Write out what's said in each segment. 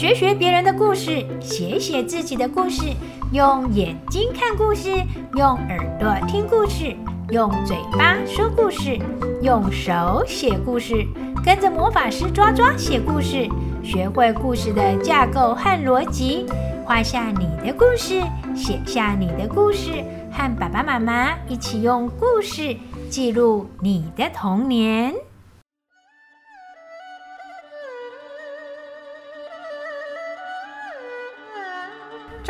学学别人的故事，写写自己的故事，用眼睛看故事，用耳朵听故事，用嘴巴说故事，用手写故事，跟着魔法师抓抓写故事，学会故事的架构和逻辑，画下你的故事，写下你的故事，和爸爸妈妈一起用故事记录你的童年。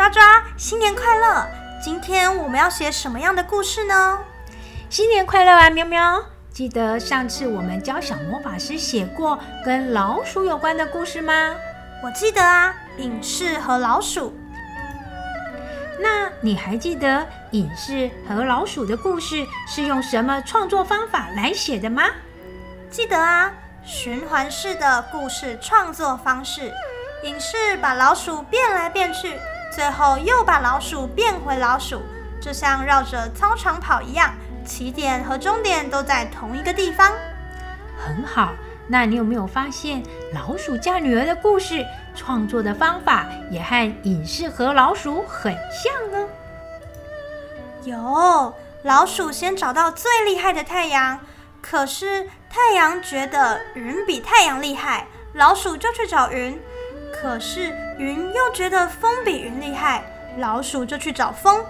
抓抓，新年快乐！今天我们要写什么样的故事呢？新年快乐啊，喵喵！记得上次我们教小魔法师写过跟老鼠有关的故事吗？我记得啊，隐士和老鼠。那你还记得隐士和老鼠的故事是用什么创作方法来写的吗？记得啊，循环式的故事创作方式。隐士把老鼠变来变去。最后又把老鼠变回老鼠，就像绕着操场跑一样，起点和终点都在同一个地方。很好，那你有没有发现老鼠嫁女儿的故事创作的方法也和影视和老鼠很像呢？有，老鼠先找到最厉害的太阳，可是太阳觉得云比太阳厉害，老鼠就去找云。可是云又觉得风比云厉害，老鼠就去找风。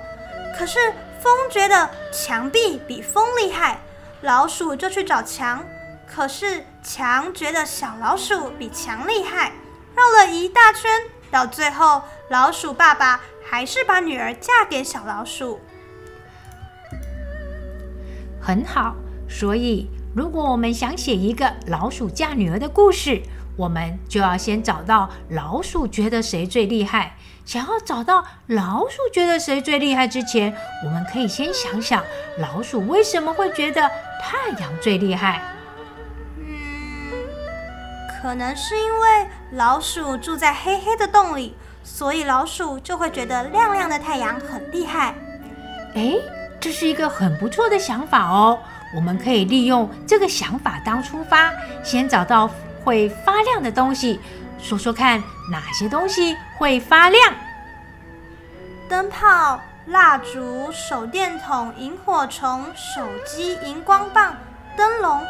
可是风觉得墙壁比风厉害，老鼠就去找墙。可是墙觉得小老鼠比墙厉害，绕了一大圈，到最后老鼠爸爸还是把女儿嫁给小老鼠。很好，所以如果我们想写一个老鼠嫁女儿的故事。我们就要先找到老鼠觉得谁最厉害。想要找到老鼠觉得谁最厉害之前，我们可以先想想老鼠为什么会觉得太阳最厉害。嗯，可能是因为老鼠住在黑黑的洞里，所以老鼠就会觉得亮亮的太阳很厉害。哎，这是一个很不错的想法哦。我们可以利用这个想法当出发，先找到。会发亮的东西，说说看，哪些东西会发亮？灯泡、蜡烛、手电筒、萤火虫、手机、荧光棒、灯笼、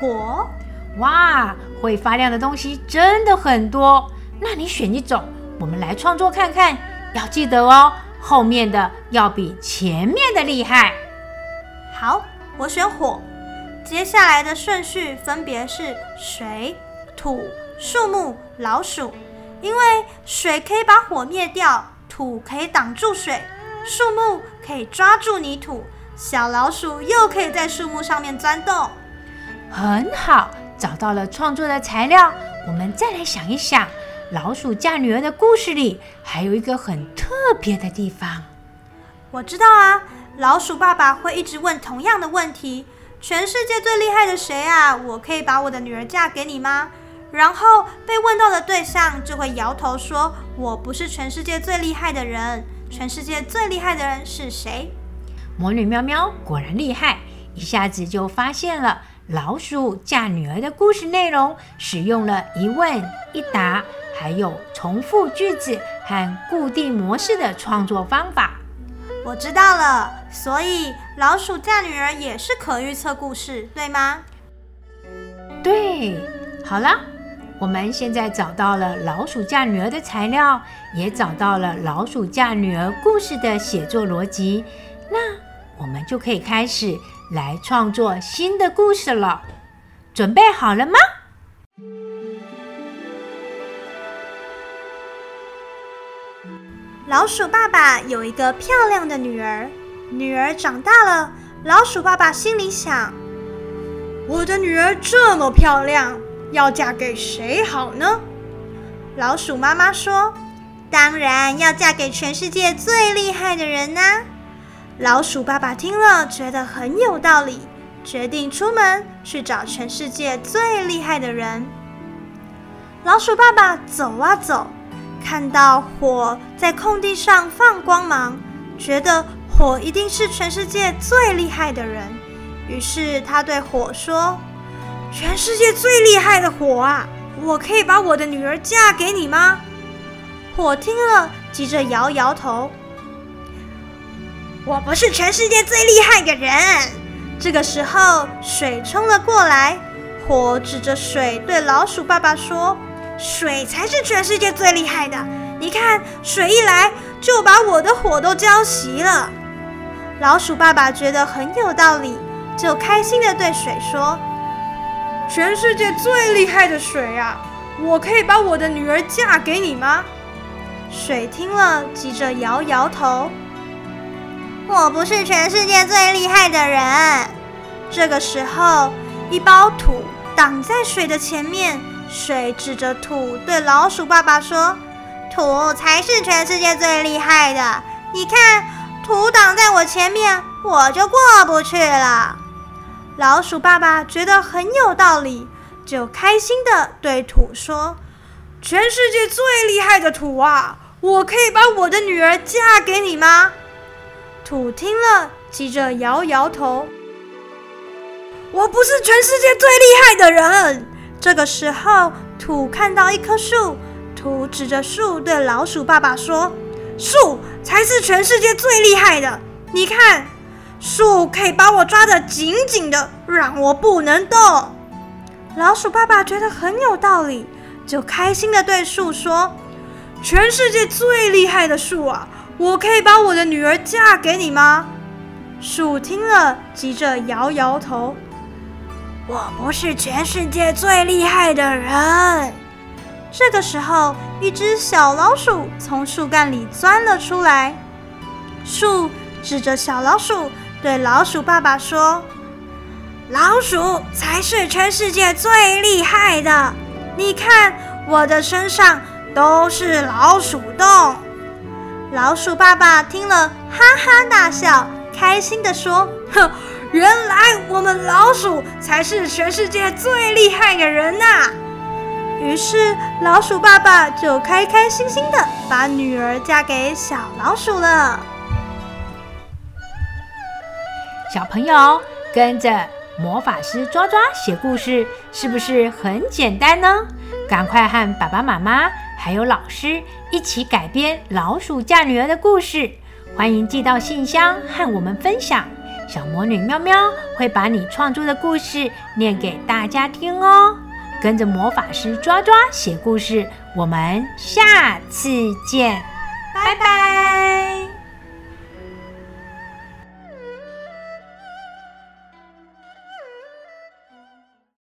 火。哇，会发亮的东西真的很多。那你选一种，我们来创作看看。要记得哦，后面的要比前面的厉害。好，我选火。接下来的顺序分别是水、土、树木、老鼠。因为水可以把火灭掉，土可以挡住水，树木可以抓住泥土，小老鼠又可以在树木上面钻洞。很好，找到了创作的材料。我们再来想一想，老鼠嫁女儿的故事里还有一个很特别的地方。我知道啊，老鼠爸爸会一直问同样的问题。全世界最厉害的谁啊？我可以把我的女儿嫁给你吗？然后被问到的对象就会摇头说：“我不是全世界最厉害的人。全世界最厉害的人是谁？”魔女喵喵果然厉害，一下子就发现了老鼠嫁女儿的故事内容，使用了一问一答，还有重复句子和固定模式的创作方法。我知道了，所以老鼠嫁女儿也是可预测故事，对吗？对，好了，我们现在找到了老鼠嫁女儿的材料，也找到了老鼠嫁女儿故事的写作逻辑，那我们就可以开始来创作新的故事了。准备好了吗？老鼠爸爸有一个漂亮的女儿，女儿长大了。老鼠爸爸心里想：我的女儿这么漂亮，要嫁给谁好呢？老鼠妈妈说：“当然要嫁给全世界最厉害的人呢。”老鼠爸爸听了觉得很有道理，决定出门去找全世界最厉害的人。老鼠爸爸走啊走。看到火在空地上放光芒，觉得火一定是全世界最厉害的人。于是他对火说：“全世界最厉害的火啊，我可以把我的女儿嫁给你吗？”火听了，急着摇摇头：“我不是全世界最厉害的人。”这个时候，水冲了过来，火指着水对老鼠爸爸说：“水才是全世界最厉害的！你看，水一来就把我的火都浇熄了。”老鼠爸爸觉得很有道理，就开心地对水说：“全世界最厉害的水啊，我可以把我的女儿嫁给你吗？”水听了，急着摇摇头：“我不是全世界最厉害的人。”这个时候，一包土挡在水的前面，水指着土对老鼠爸爸说：“土才是全世界最厉害的，你看。”土挡在我前面，我就过不去了。老鼠爸爸觉得很有道理，就开心地对土说：“全世界最厉害的土啊，我可以把我的女儿嫁给你吗？”土听了，急着摇摇头：“我不是全世界最厉害的人。”这个时候，土看到一棵树，土指着树对老鼠爸爸说。树才是全世界最厉害的。你看，树可以把我抓得紧紧的，让我不能动。老鼠爸爸觉得很有道理，就开心的对树说：“全世界最厉害的树啊，我可以把我的女儿嫁给你吗？”树听了，急着摇摇头：“我不是全世界最厉害的人。”这个时候，一只小老鼠从树干里钻了出来。树指着小老鼠，对老鼠爸爸说：“老鼠才是全世界最厉害的！你看，我的身上都是老鼠洞。”老鼠爸爸听了，哈哈大笑，开心地说：“哼，原来我们老鼠才是全世界最厉害的人呐！”于是，老鼠爸爸就开开心心的把女儿嫁给小老鼠了。小朋友跟着魔法师抓抓写故事，是不是很简单呢？赶快和爸爸妈妈还有老师一起改编老鼠嫁女儿的故事，欢迎寄到信箱和我们分享。小魔女喵喵会把你创作的故事念给大家听哦。跟着魔法师抓抓写故事，我们下次见，拜拜。